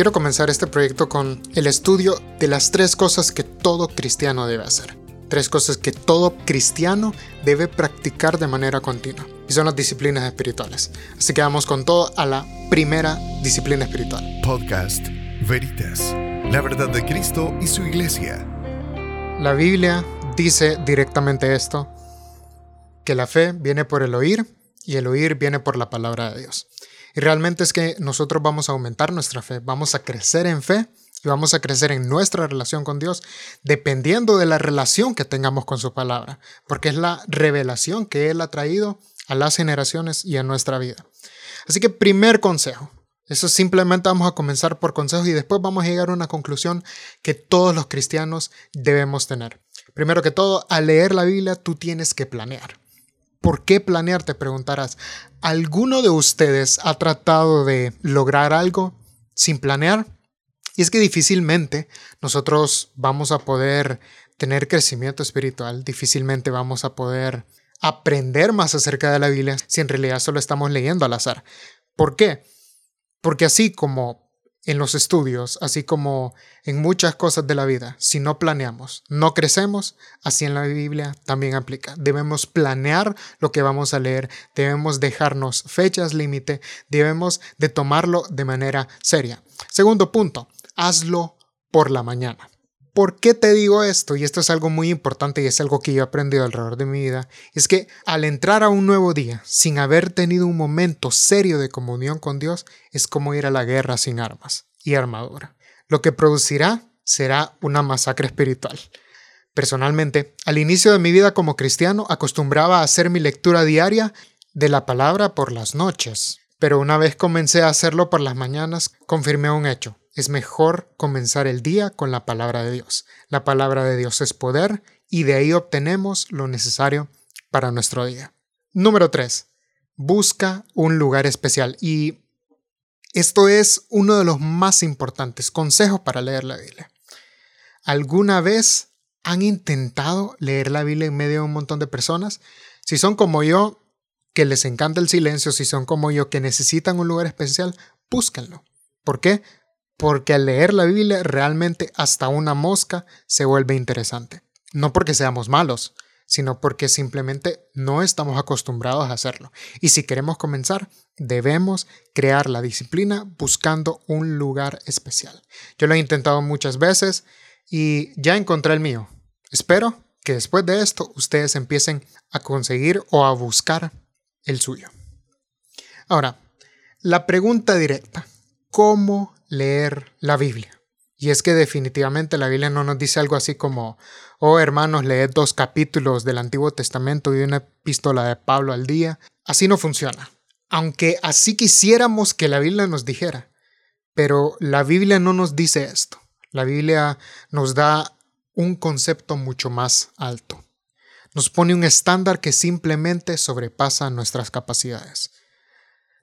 quiero comenzar este proyecto con el estudio de las tres cosas que todo cristiano debe hacer. Tres cosas que todo cristiano debe practicar de manera continua. Y son las disciplinas espirituales. Así que vamos con todo a la primera disciplina espiritual. Podcast Veritas. La verdad de Cristo y su iglesia. La Biblia dice directamente esto, que la fe viene por el oír y el oír viene por la palabra de Dios. Y realmente es que nosotros vamos a aumentar nuestra fe, vamos a crecer en fe y vamos a crecer en nuestra relación con Dios dependiendo de la relación que tengamos con su palabra, porque es la revelación que Él ha traído a las generaciones y a nuestra vida. Así que primer consejo, eso simplemente vamos a comenzar por consejos y después vamos a llegar a una conclusión que todos los cristianos debemos tener. Primero que todo, al leer la Biblia tú tienes que planear. ¿Por qué planear? Te preguntarás. ¿Alguno de ustedes ha tratado de lograr algo sin planear? Y es que difícilmente nosotros vamos a poder tener crecimiento espiritual, difícilmente vamos a poder aprender más acerca de la Biblia si en realidad solo estamos leyendo al azar. ¿Por qué? Porque así como en los estudios, así como en muchas cosas de la vida, si no planeamos, no crecemos, así en la Biblia también aplica. Debemos planear lo que vamos a leer, debemos dejarnos fechas límite, debemos de tomarlo de manera seria. Segundo punto, hazlo por la mañana. ¿Por qué te digo esto? Y esto es algo muy importante y es algo que yo he aprendido alrededor de mi vida. Es que al entrar a un nuevo día sin haber tenido un momento serio de comunión con Dios es como ir a la guerra sin armas y armadura. Lo que producirá será una masacre espiritual. Personalmente, al inicio de mi vida como cristiano acostumbraba a hacer mi lectura diaria de la palabra por las noches. Pero una vez comencé a hacerlo por las mañanas, confirmé un hecho es mejor comenzar el día con la palabra de Dios. La palabra de Dios es poder y de ahí obtenemos lo necesario para nuestro día. Número 3. Busca un lugar especial y esto es uno de los más importantes consejos para leer la Biblia. ¿Alguna vez han intentado leer la Biblia en medio de un montón de personas? Si son como yo, que les encanta el silencio, si son como yo, que necesitan un lugar especial, búsquenlo. ¿Por qué? Porque al leer la Biblia realmente hasta una mosca se vuelve interesante. No porque seamos malos, sino porque simplemente no estamos acostumbrados a hacerlo. Y si queremos comenzar, debemos crear la disciplina buscando un lugar especial. Yo lo he intentado muchas veces y ya encontré el mío. Espero que después de esto ustedes empiecen a conseguir o a buscar el suyo. Ahora, la pregunta directa, ¿cómo leer la Biblia. Y es que definitivamente la Biblia no nos dice algo así como, oh hermanos, leed dos capítulos del Antiguo Testamento y una epístola de Pablo al día. Así no funciona. Aunque así quisiéramos que la Biblia nos dijera. Pero la Biblia no nos dice esto. La Biblia nos da un concepto mucho más alto. Nos pone un estándar que simplemente sobrepasa nuestras capacidades.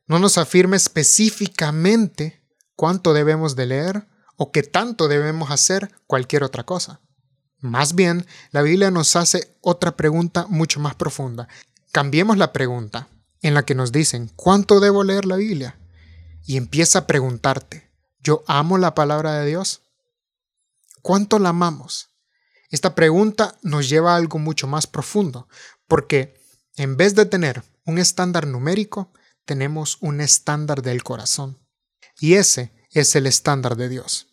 No nos afirma específicamente cuánto debemos de leer o qué tanto debemos hacer cualquier otra cosa. Más bien, la Biblia nos hace otra pregunta mucho más profunda. Cambiemos la pregunta en la que nos dicen, ¿cuánto debo leer la Biblia? Y empieza a preguntarte, ¿yo amo la palabra de Dios? ¿Cuánto la amamos? Esta pregunta nos lleva a algo mucho más profundo, porque en vez de tener un estándar numérico, tenemos un estándar del corazón. Y ese es el estándar de Dios.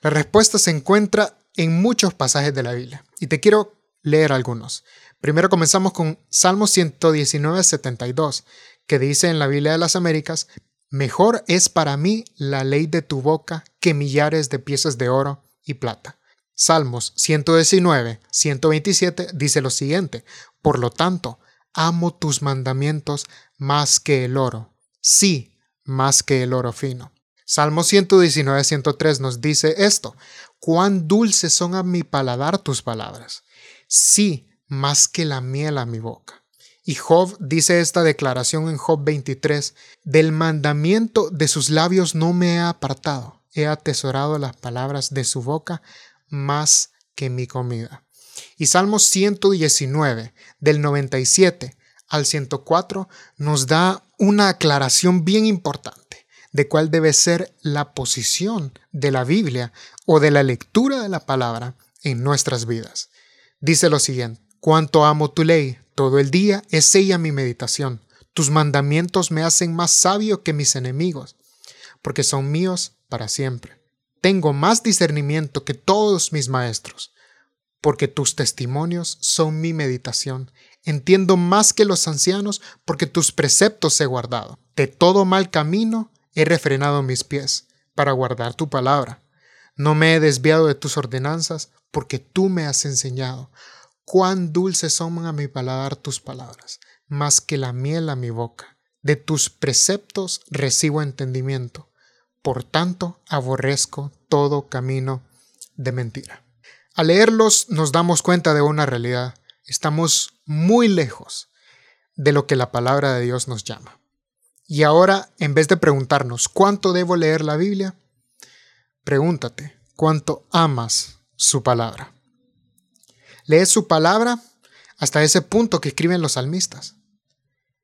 La respuesta se encuentra en muchos pasajes de la Biblia y te quiero leer algunos. Primero comenzamos con Salmo 119, 72, que dice en la Biblia de las Américas, Mejor es para mí la ley de tu boca que millares de piezas de oro y plata. Salmos 119, 127 dice lo siguiente, Por lo tanto, amo tus mandamientos más que el oro. Sí, más que el oro fino. Salmo 119, 103 nos dice esto, cuán dulces son a mi paladar tus palabras, sí, más que la miel a mi boca. Y Job dice esta declaración en Job 23, del mandamiento de sus labios no me he apartado, he atesorado las palabras de su boca más que mi comida. Y Salmo 119, del 97 al 104, nos da una aclaración bien importante. de cuál debe ser la posición de la Biblia o de la lectura de la palabra en nuestras vidas. Dice lo siguiente, cuánto amo tu ley, todo el día es ella mi meditación. Tus mandamientos me hacen más sabio que mis enemigos, porque son míos para siempre. Tengo más discernimiento que todos mis maestros, porque tus testimonios son mi meditación. Entiendo más que los ancianos, porque tus preceptos he guardado. De todo mal camino he refrenado mis pies, para guardar tu palabra. No me he desviado de tus ordenanzas, porque tú me has enseñado. Cuán dulces son a mi paladar tus palabras, más que la miel a mi boca. De tus preceptos recibo entendimiento. Por tanto, aborrezco todo camino de mentira. Al leerlos nos damos cuenta de una realidad. Estamos muy lejos de lo que la palabra de Dios nos llama. Y ahora, en vez de preguntarnos cuánto debo leer la Biblia, pregúntate cuánto amas su palabra. Lees su palabra hasta ese punto que escriben los salmistas.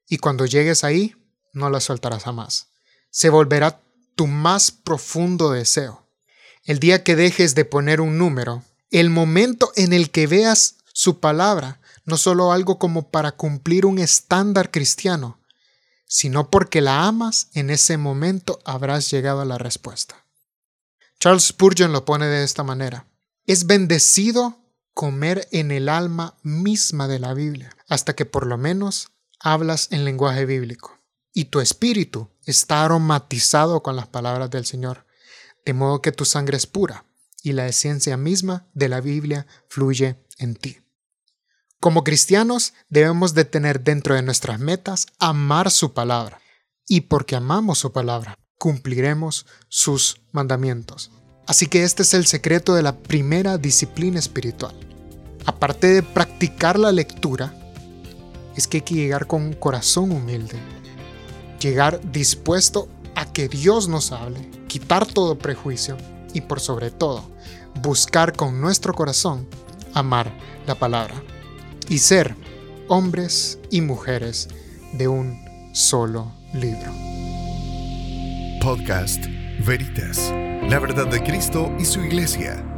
Y cuando llegues ahí, no la soltarás jamás. Se volverá tu más profundo deseo. El día que dejes de poner un número, el momento en el que veas su palabra, no solo algo como para cumplir un estándar cristiano, sino porque la amas, en ese momento habrás llegado a la respuesta. Charles Spurgeon lo pone de esta manera. Es bendecido comer en el alma misma de la Biblia, hasta que por lo menos hablas en lenguaje bíblico. Y tu espíritu está aromatizado con las palabras del Señor, de modo que tu sangre es pura y la esencia misma de la Biblia fluye en ti. Como cristianos debemos de tener dentro de nuestras metas amar su palabra, y porque amamos su palabra, cumpliremos sus mandamientos. Así que este es el secreto de la primera disciplina espiritual. Aparte de practicar la lectura, es que hay que llegar con un corazón humilde, llegar dispuesto a que Dios nos hable, quitar todo prejuicio y por sobre todo, buscar con nuestro corazón amar la palabra y ser hombres y mujeres de un solo libro. Podcast Veritas, la verdad de Cristo y su iglesia.